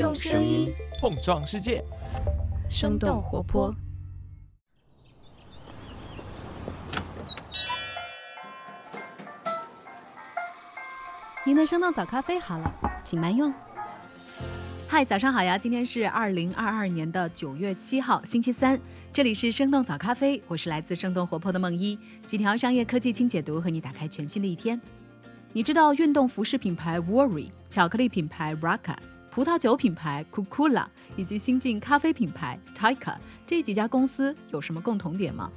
用声音碰撞世界，生动活泼。您的生动早咖啡好了，请慢用。嗨，早上好呀！今天是二零二二年的九月七号，星期三。这里是生动早咖啡，我是来自生动活泼的梦一，几条商业科技轻解读，和你打开全新的一天。你知道运动服饰品牌 Worry、巧克力品牌 Raka、葡萄酒品牌 Cucula 以及新晋咖啡品牌 Taika 这几家公司有什么共同点吗？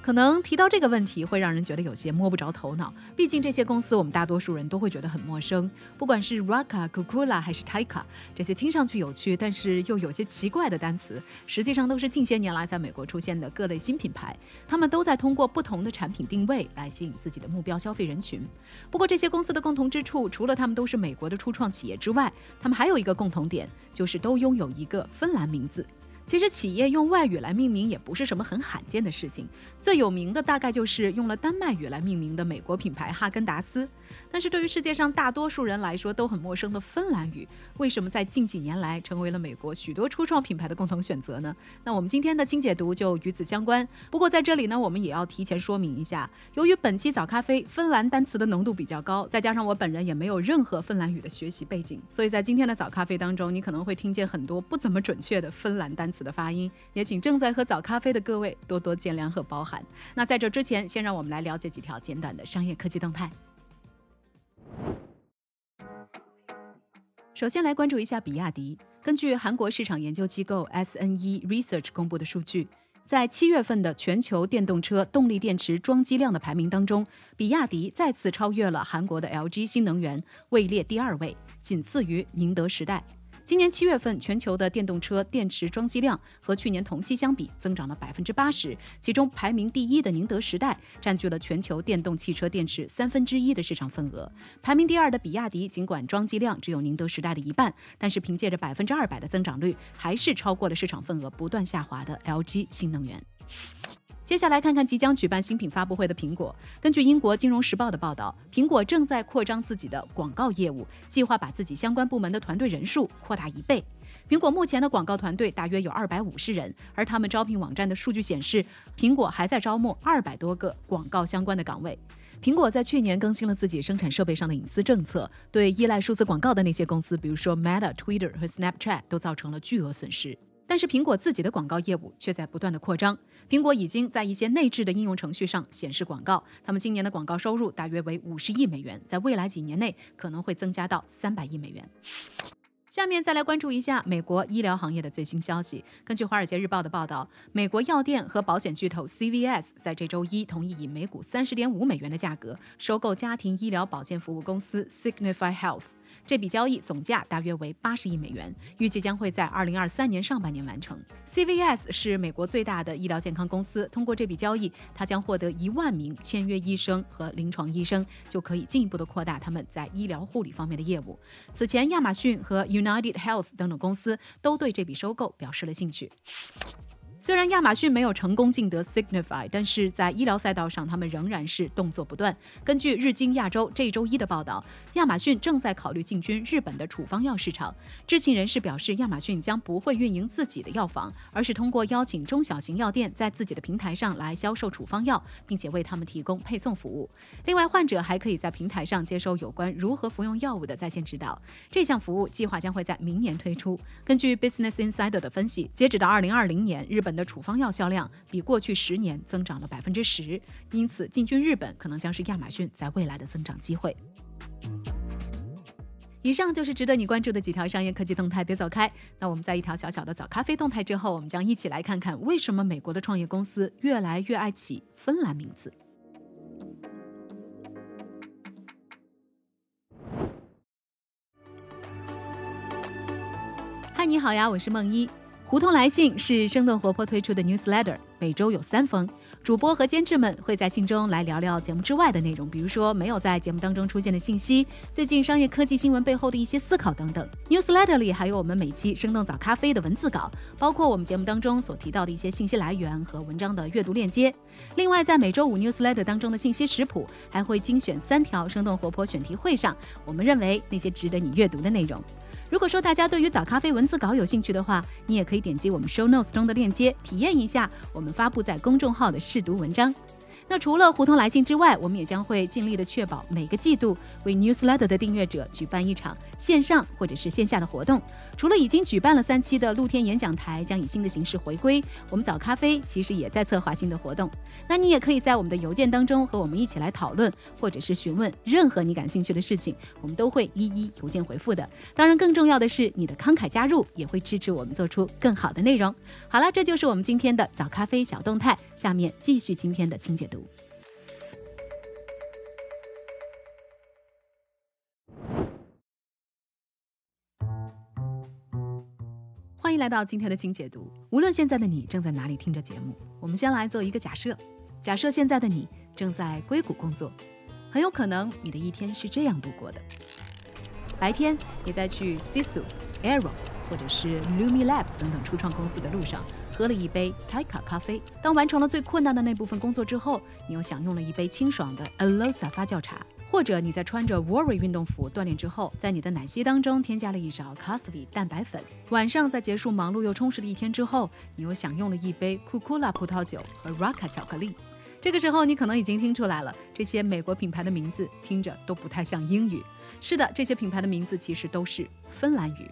可能提到这个问题会让人觉得有些摸不着头脑，毕竟这些公司我们大多数人都会觉得很陌生。不管是 Raka、Kukula 还是 Taika，这些听上去有趣但是又有些奇怪的单词，实际上都是近些年来在美国出现的各类新品牌。他们都在通过不同的产品定位来吸引自己的目标消费人群。不过这些公司的共同之处，除了他们都是美国的初创企业之外，他们还有一个共同点，就是都拥有一个芬兰名字。其实企业用外语来命名也不是什么很罕见的事情，最有名的大概就是用了丹麦语来命名的美国品牌哈根达斯。但是对于世界上大多数人来说都很陌生的芬兰语，为什么在近几年来成为了美国许多初创品牌的共同选择呢？那我们今天的精解读就与此相关。不过在这里呢，我们也要提前说明一下，由于本期早咖啡芬兰单词的浓度比较高，再加上我本人也没有任何芬兰语的学习背景，所以在今天的早咖啡当中，你可能会听见很多不怎么准确的芬兰单词。的发音，也请正在喝早咖啡的各位多多见谅和包涵。那在这之前，先让我们来了解几条简短的商业科技动态。首先来关注一下比亚迪。根据韩国市场研究机构 SNE Research 公布的数据，在七月份的全球电动车动力电池装机量的排名当中，比亚迪再次超越了韩国的 LG 新能源，位列第二位，仅次于宁德时代。今年七月份，全球的电动车电池装机量和去年同期相比增长了百分之八十，其中排名第一的宁德时代占据了全球电动汽车电池三分之一的市场份额。排名第二的比亚迪，尽管装机量只有宁德时代的一半，但是凭借着百分之二百的增长率，还是超过了市场份额不断下滑的 LG 新能源。接下来看看即将举办新品发布会的苹果。根据英国金融时报的报道，苹果正在扩张自己的广告业务，计划把自己相关部门的团队人数扩大一倍。苹果目前的广告团队大约有二百五十人，而他们招聘网站的数据显示，苹果还在招募二百多个广告相关的岗位。苹果在去年更新了自己生产设备上的隐私政策，对依赖数字广告的那些公司，比如说 Meta、Twitter 和 Snapchat，都造成了巨额损失。但是苹果自己的广告业务却在不断的扩张。苹果已经在一些内置的应用程序上显示广告，他们今年的广告收入大约为五十亿美元，在未来几年内可能会增加到三百亿美元。下面再来关注一下美国医疗行业的最新消息。根据《华尔街日报》的报道，美国药店和保险巨头 CVS 在这周一同意以每股三十点五美元的价格收购家庭医疗保健服务公司 Signify Health。这笔交易总价大约为八十亿美元，预计将会在二零二三年上半年完成。CVS 是美国最大的医疗健康公司，通过这笔交易，它将获得一万名签约医生和临床医生，就可以进一步的扩大他们在医疗护理方面的业务。此前，亚马逊和 United Health 等等公司都对这笔收购表示了兴趣。虽然亚马逊没有成功竞得 Signify，但是在医疗赛道上，他们仍然是动作不断。根据日经亚洲这周一的报道，亚马逊正在考虑进军日本的处方药市场。知情人士表示，亚马逊将不会运营自己的药房，而是通过邀请中小型药店在自己的平台上来销售处方药，并且为他们提供配送服务。另外，患者还可以在平台上接收有关如何服用药物的在线指导。这项服务计划将会在明年推出。根据 Business Insider 的分析，截止到2020年，日本本的处方药销量比过去十年增长了百分之十，因此进军日本可能将是亚马逊在未来的增长机会。以上就是值得你关注的几条商业科技动态，别走开。那我们在一条小小的早咖啡动态之后，我们将一起来看看为什么美国的创业公司越来越爱起芬兰名字。嗨，你好呀，我是梦一。胡同来信是生动活泼推出的 newsletter，每周有三封，主播和监制们会在信中来聊聊节目之外的内容，比如说没有在节目当中出现的信息，最近商业科技新闻背后的一些思考等等。newsletter 里还有我们每期生动早咖啡的文字稿，包括我们节目当中所提到的一些信息来源和文章的阅读链接。另外，在每周五 newsletter 当中的信息食谱，还会精选三条生动活泼选题会上我们认为那些值得你阅读的内容。如果说大家对于早咖啡文字稿有兴趣的话，你也可以点击我们 show notes 中的链接，体验一下我们发布在公众号的试读文章。那除了胡同来信之外，我们也将会尽力的确保每个季度为 newsletter 的订阅者举办一场线上或者是线下的活动。除了已经举办了三期的露天演讲台将以新的形式回归，我们早咖啡其实也在策划新的活动。那你也可以在我们的邮件当中和我们一起来讨论，或者是询问任何你感兴趣的事情，我们都会一一邮件回复的。当然，更重要的是你的慷慨加入也会支持我们做出更好的内容。好了，这就是我们今天的早咖啡小动态。下面继续今天的清解读。欢迎来到今天的清解读。无论现在的你正在哪里听着节目，我们先来做一个假设：假设现在的你正在硅谷工作，很有可能你的一天是这样度过的：白天你在去 Sisu、Arrow 或者是 Lumi Labs 等等初创公司的路上。喝了一杯 Taika 咖啡。当完成了最困难的那部分工作之后，你又享用了一杯清爽的 Alosa 发酵茶。或者你在穿着 Warrior 运动服锻炼之后，在你的奶昔当中添加了一勺 c a s v i 蛋白粉。晚上在结束忙碌又充实的一天之后，你又享用了一杯 Kukula 葡萄酒和 Raka 巧克力。这个时候，你可能已经听出来了，这些美国品牌的名字听着都不太像英语。是的，这些品牌的名字其实都是芬兰语。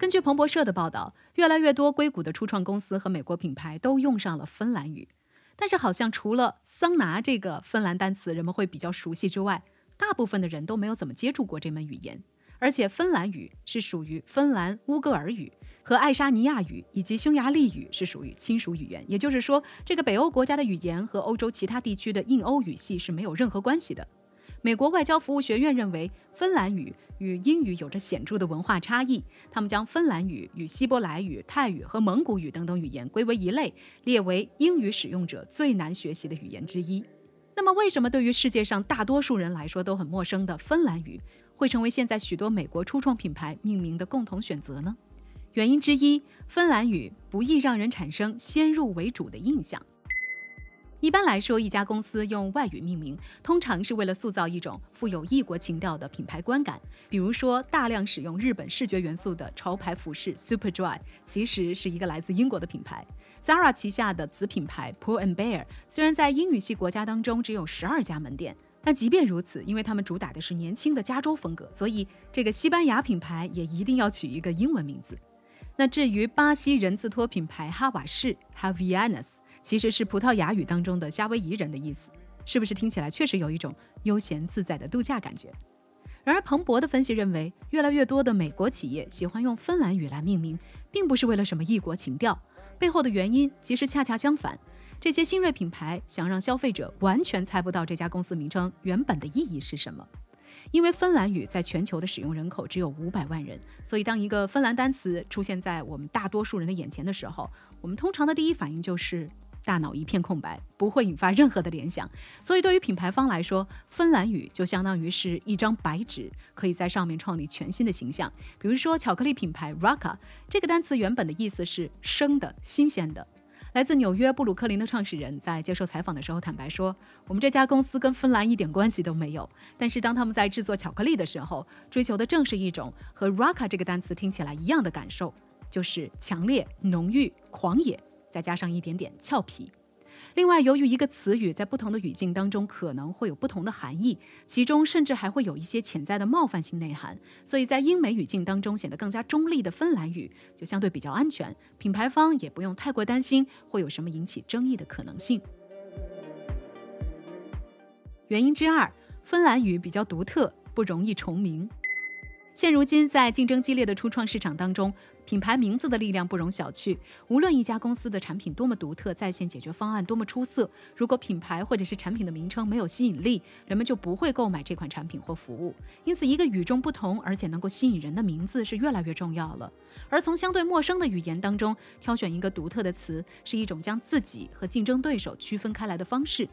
根据彭博社的报道，越来越多硅谷的初创公司和美国品牌都用上了芬兰语。但是，好像除了桑拿这个芬兰单词人们会比较熟悉之外，大部分的人都没有怎么接触过这门语言。而且，芬兰语是属于芬兰乌戈尔语和爱沙尼亚语以及匈牙利语是属于亲属语言。也就是说，这个北欧国家的语言和欧洲其他地区的印欧语系是没有任何关系的。美国外交服务学院认为，芬兰语与英语有着显著的文化差异。他们将芬兰语与希伯来语、泰语和蒙古语等等语言归为一类，列为英语使用者最难学习的语言之一。那么，为什么对于世界上大多数人来说都很陌生的芬兰语，会成为现在许多美国初创品牌命名的共同选择呢？原因之一，芬兰语不易让人产生先入为主的印象。一般来说，一家公司用外语命名，通常是为了塑造一种富有异国情调的品牌观感。比如说，大量使用日本视觉元素的潮牌服饰 Superdry，其实是一个来自英国的品牌。Zara 旗下的子品牌 Pull and Bear，虽然在英语系国家当中只有十二家门店，但即便如此，因为他们主打的是年轻的加州风格，所以这个西班牙品牌也一定要取一个英文名字。那至于巴西人字拖品牌哈瓦士 h a v i a n a s。其实是葡萄牙语当中的夏威夷人的意思，是不是听起来确实有一种悠闲自在的度假感觉？然而，彭博的分析认为，越来越多的美国企业喜欢用芬兰语来命名，并不是为了什么异国情调，背后的原因其实恰恰相反。这些新锐品牌想让消费者完全猜不到这家公司名称原本的意义是什么。因为芬兰语在全球的使用人口只有五百万人，所以当一个芬兰单词出现在我们大多数人的眼前的时候，我们通常的第一反应就是。大脑一片空白，不会引发任何的联想。所以，对于品牌方来说，芬兰语就相当于是一张白纸，可以在上面创立全新的形象。比如说，巧克力品牌 Raka 这个单词原本的意思是生的、新鲜的。来自纽约布鲁克林的创始人在接受采访的时候坦白说：“我们这家公司跟芬兰一点关系都没有。但是当他们在制作巧克力的时候，追求的正是一种和 Raka 这个单词听起来一样的感受，就是强烈、浓郁、狂野。”再加上一点点俏皮。另外，由于一个词语在不同的语境当中可能会有不同的含义，其中甚至还会有一些潜在的冒犯性内涵，所以在英美语境当中显得更加中立的芬兰语就相对比较安全，品牌方也不用太过担心会有什么引起争议的可能性。原因之二，芬兰语比较独特，不容易重名。现如今，在竞争激烈的初创市场当中，品牌名字的力量不容小觑。无论一家公司的产品多么独特，在线解决方案多么出色，如果品牌或者是产品的名称没有吸引力，人们就不会购买这款产品或服务。因此，一个与众不同而且能够吸引人的名字是越来越重要了。而从相对陌生的语言当中挑选一个独特的词，是一种将自己和竞争对手区分开来的方式。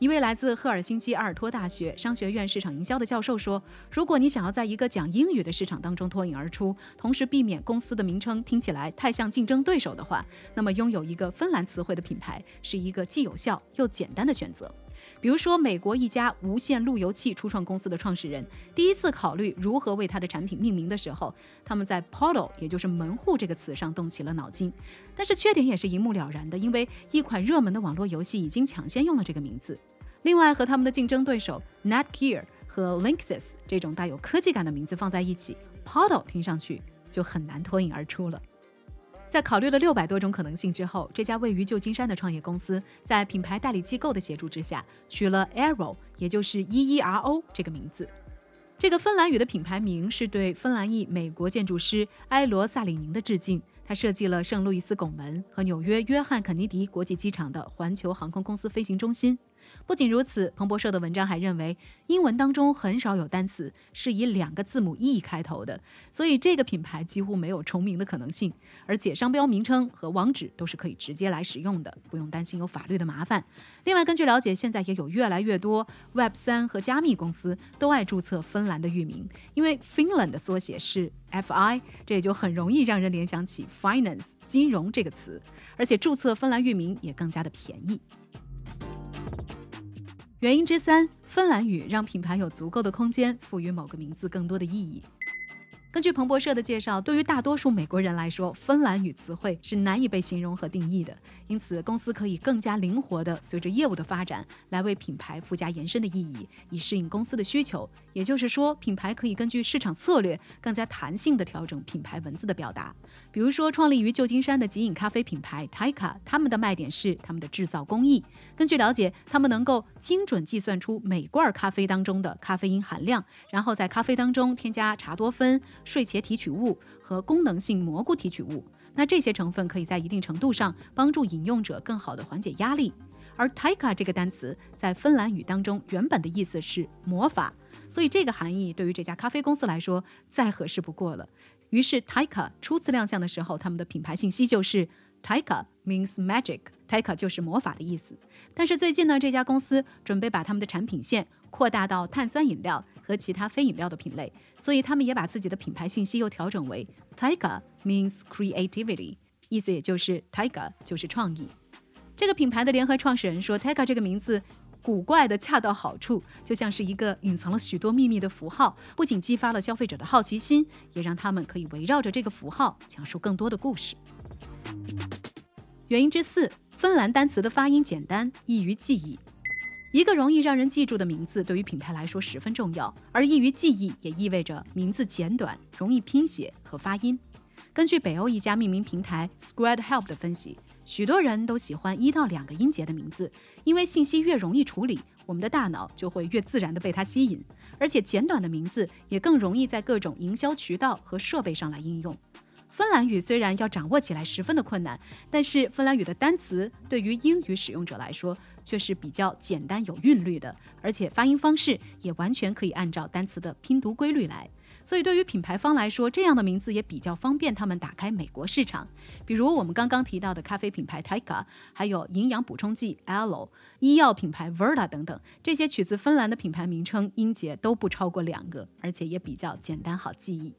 一位来自赫尔辛基阿尔托大学商学院市场营销的教授说：“如果你想要在一个讲英语的市场当中脱颖而出，同时避免公司的名称听起来太像竞争对手的话，那么拥有一个芬兰词汇的品牌是一个既有效又简单的选择。”比如说，美国一家无线路由器初创公司的创始人第一次考虑如何为他的产品命名的时候，他们在 “portal”，也就是门户这个词上动起了脑筋。但是缺点也是一目了然的，因为一款热门的网络游戏已经抢先用了这个名字。另外，和他们的竞争对手 Netgear 和 Linksys 这种带有科技感的名字放在一起，“portal” 听上去就很难脱颖而出了。在考虑了六百多种可能性之后，这家位于旧金山的创业公司在品牌代理机构的协助之下，取了 Aero，也就是 E E R O 这个名字。这个芬兰语的品牌名是对芬兰裔美国建筑师埃罗萨里宁的致敬。他设计了圣路易斯拱门和纽约约翰肯尼迪国际机场的环球航空公司飞行中心。不仅如此，彭博社的文章还认为，英文当中很少有单词是以两个字母 E 开头的，所以这个品牌几乎没有重名的可能性。而且商标名称和网址都是可以直接来使用的，不用担心有法律的麻烦。另外，根据了解，现在也有越来越多 Web 三和加密公司都爱注册芬兰的域名，因为 Finland 的缩写是 FI，这也就很容易让人联想起 finance 金融这个词，而且注册芬兰域名也更加的便宜。原因之三，芬兰语让品牌有足够的空间赋予某个名字更多的意义。根据彭博社的介绍，对于大多数美国人来说，芬兰语词汇是难以被形容和定义的。因此，公司可以更加灵活地随着业务的发展，来为品牌附加延伸的意义，以适应公司的需求。也就是说，品牌可以根据市场策略，更加弹性地调整品牌文字的表达。比如说，创立于旧金山的即饮咖啡品牌 Taika，他们的卖点是他们的制造工艺。根据了解，他们能够精准计算出每罐咖啡当中的咖啡因含量，然后在咖啡当中添加茶多酚。睡茄提取物和功能性蘑菇提取物，那这些成分可以在一定程度上帮助饮用者更好的缓解压力。而 Taika 这个单词在芬兰语当中原本的意思是魔法，所以这个含义对于这家咖啡公司来说再合适不过了。于是 Taika 初次亮相的时候，他们的品牌信息就是 Taika means magic，Taika 就是魔法的意思。但是最近呢，这家公司准备把他们的产品线。扩大到碳酸饮料和其他非饮料的品类，所以他们也把自己的品牌信息又调整为 Tiger means creativity，意思也就是 Tiger 就是创意。这个品牌的联合创始人说，Tiger 这个名字古怪的恰到好处，就像是一个隐藏了许多秘密的符号，不仅激发了消费者的好奇心，也让他们可以围绕着这个符号讲述更多的故事。原因之四，芬兰单词的发音简单，易于记忆。一个容易让人记住的名字，对于品牌来说十分重要，而易于记忆也意味着名字简短、容易拼写和发音。根据北欧一家命名平台 Squared Help 的分析，许多人都喜欢一到两个音节的名字，因为信息越容易处理，我们的大脑就会越自然地被它吸引，而且简短的名字也更容易在各种营销渠道和设备上来应用。芬兰语虽然要掌握起来十分的困难，但是芬兰语的单词对于英语使用者来说却是比较简单有韵律的，而且发音方式也完全可以按照单词的拼读规律来。所以对于品牌方来说，这样的名字也比较方便他们打开美国市场。比如我们刚刚提到的咖啡品牌 Taika，还有营养补充剂 Alo、医药品牌 Verda 等等，这些取自芬兰的品牌名称音节都不超过两个，而且也比较简单好记忆。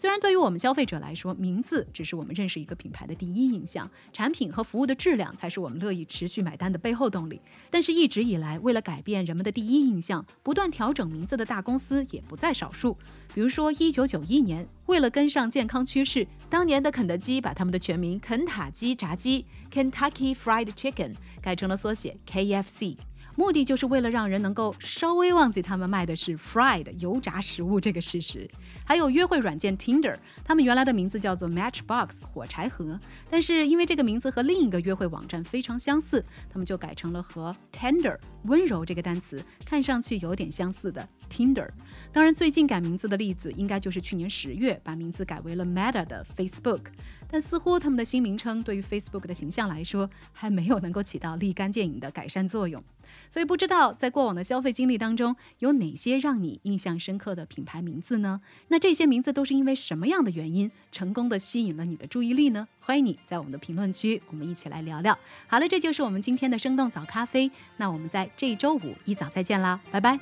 虽然对于我们消费者来说，名字只是我们认识一个品牌的第一印象，产品和服务的质量才是我们乐意持续买单的背后动力。但是，一直以来，为了改变人们的第一印象，不断调整名字的大公司也不在少数。比如说，一九九一年，为了跟上健康趋势，当年的肯德基把他们的全名肯塔基炸鸡 （Kentucky Fried Chicken） 改成了缩写 KFC。目的就是为了让人能够稍微忘记他们卖的是 fried 油炸食物这个事实。还有约会软件 Tinder，他们原来的名字叫做 Matchbox 火柴盒，但是因为这个名字和另一个约会网站非常相似，他们就改成了和 tender 温柔这个单词看上去有点相似的 Tinder。当然，最近改名字的例子应该就是去年十月把名字改为了 Meta 的 Facebook。但似乎他们的新名称对于 Facebook 的形象来说，还没有能够起到立竿见影的改善作用。所以不知道在过往的消费经历当中，有哪些让你印象深刻的品牌名字呢？那这些名字都是因为什么样的原因成功的吸引了你的注意力呢？欢迎你在我们的评论区，我们一起来聊聊。好了，这就是我们今天的生动早咖啡。那我们在这周五一早再见啦，拜拜。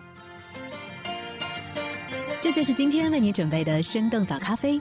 这就是今天为你准备的生动早咖啡，